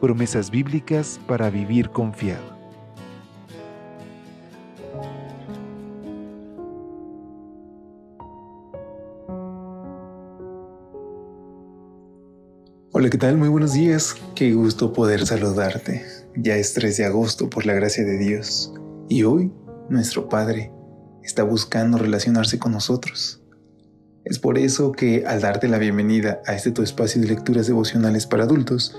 promesas bíblicas para vivir confiado. Hola, ¿qué tal? Muy buenos días. Qué gusto poder saludarte. Ya es 3 de agosto por la gracia de Dios. Y hoy nuestro Padre está buscando relacionarse con nosotros. Es por eso que al darte la bienvenida a este tu espacio de lecturas devocionales para adultos,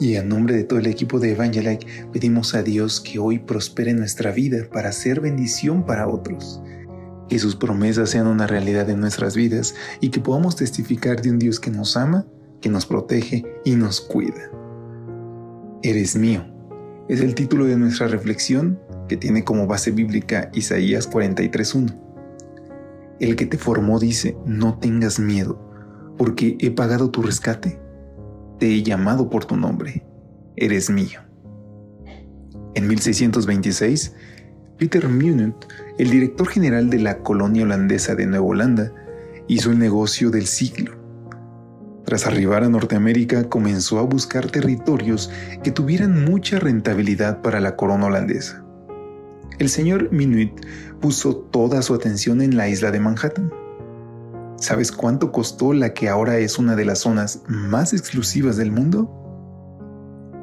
y a nombre de todo el equipo de Evangelike pedimos a Dios que hoy prospere nuestra vida para ser bendición para otros. Que sus promesas sean una realidad en nuestras vidas y que podamos testificar de un Dios que nos ama, que nos protege y nos cuida. Eres mío. Es el título de nuestra reflexión que tiene como base bíblica Isaías 43.1. El que te formó dice, no tengas miedo, porque he pagado tu rescate te he llamado por tu nombre, eres mío. En 1626, Peter Munich, el director general de la colonia holandesa de Nueva Holanda, hizo el negocio del siglo. Tras arribar a Norteamérica, comenzó a buscar territorios que tuvieran mucha rentabilidad para la corona holandesa. El señor Minuit puso toda su atención en la isla de Manhattan ¿Sabes cuánto costó la que ahora es una de las zonas más exclusivas del mundo?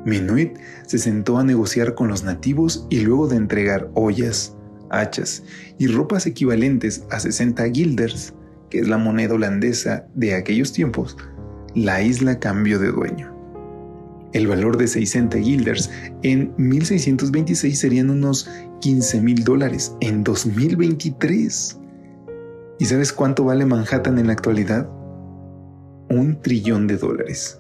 Minuit se sentó a negociar con los nativos y luego de entregar ollas, hachas y ropas equivalentes a 60 guilders, que es la moneda holandesa de aquellos tiempos, la isla cambió de dueño. El valor de 60 guilders en 1626 serían unos 15 mil dólares en 2023. ¿Y sabes cuánto vale Manhattan en la actualidad? Un trillón de dólares.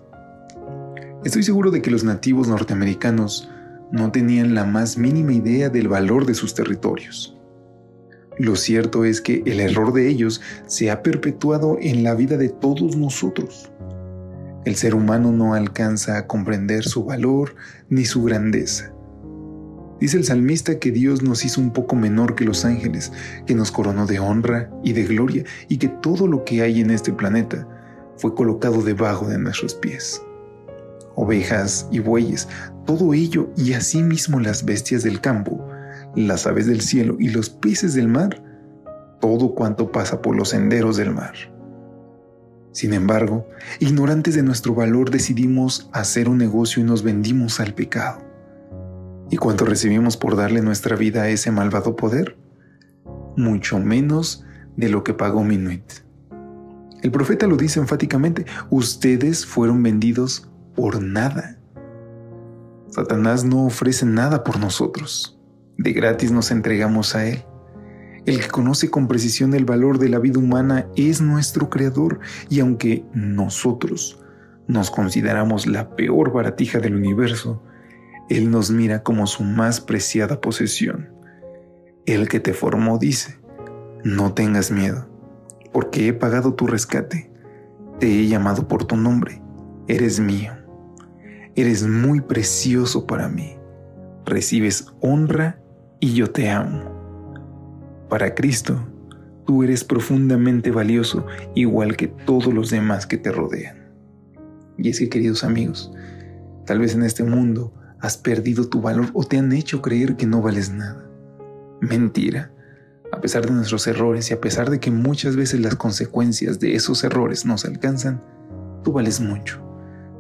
Estoy seguro de que los nativos norteamericanos no tenían la más mínima idea del valor de sus territorios. Lo cierto es que el error de ellos se ha perpetuado en la vida de todos nosotros. El ser humano no alcanza a comprender su valor ni su grandeza. Dice el salmista que Dios nos hizo un poco menor que los ángeles, que nos coronó de honra y de gloria y que todo lo que hay en este planeta fue colocado debajo de nuestros pies. Ovejas y bueyes, todo ello y asimismo las bestias del campo, las aves del cielo y los peces del mar, todo cuanto pasa por los senderos del mar. Sin embargo, ignorantes de nuestro valor decidimos hacer un negocio y nos vendimos al pecado. ¿Y cuánto recibimos por darle nuestra vida a ese malvado poder? Mucho menos de lo que pagó Minuit. El profeta lo dice enfáticamente, ustedes fueron vendidos por nada. Satanás no ofrece nada por nosotros. De gratis nos entregamos a Él. El que conoce con precisión el valor de la vida humana es nuestro Creador y aunque nosotros nos consideramos la peor baratija del universo, él nos mira como su más preciada posesión. El que te formó dice, no tengas miedo, porque he pagado tu rescate, te he llamado por tu nombre, eres mío, eres muy precioso para mí, recibes honra y yo te amo. Para Cristo, tú eres profundamente valioso, igual que todos los demás que te rodean. Y es que, queridos amigos, tal vez en este mundo has perdido tu valor o te han hecho creer que no vales nada. Mentira. A pesar de nuestros errores y a pesar de que muchas veces las consecuencias de esos errores nos alcanzan, tú vales mucho.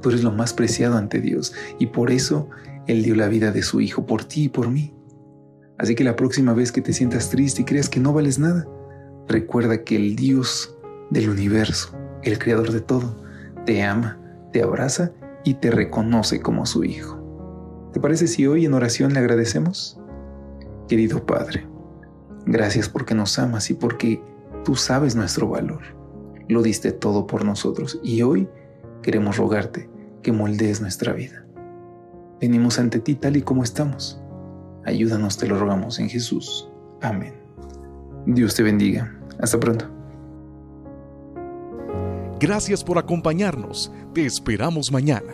Tú eres lo más preciado ante Dios y por eso Él dio la vida de su Hijo por ti y por mí. Así que la próxima vez que te sientas triste y creas que no vales nada, recuerda que el Dios del universo, el Creador de todo, te ama, te abraza y te reconoce como su Hijo. ¿Te parece si hoy en oración le agradecemos? Querido Padre, gracias porque nos amas y porque tú sabes nuestro valor. Lo diste todo por nosotros y hoy queremos rogarte que moldees nuestra vida. Venimos ante ti tal y como estamos. Ayúdanos, te lo rogamos en Jesús. Amén. Dios te bendiga. Hasta pronto. Gracias por acompañarnos. Te esperamos mañana.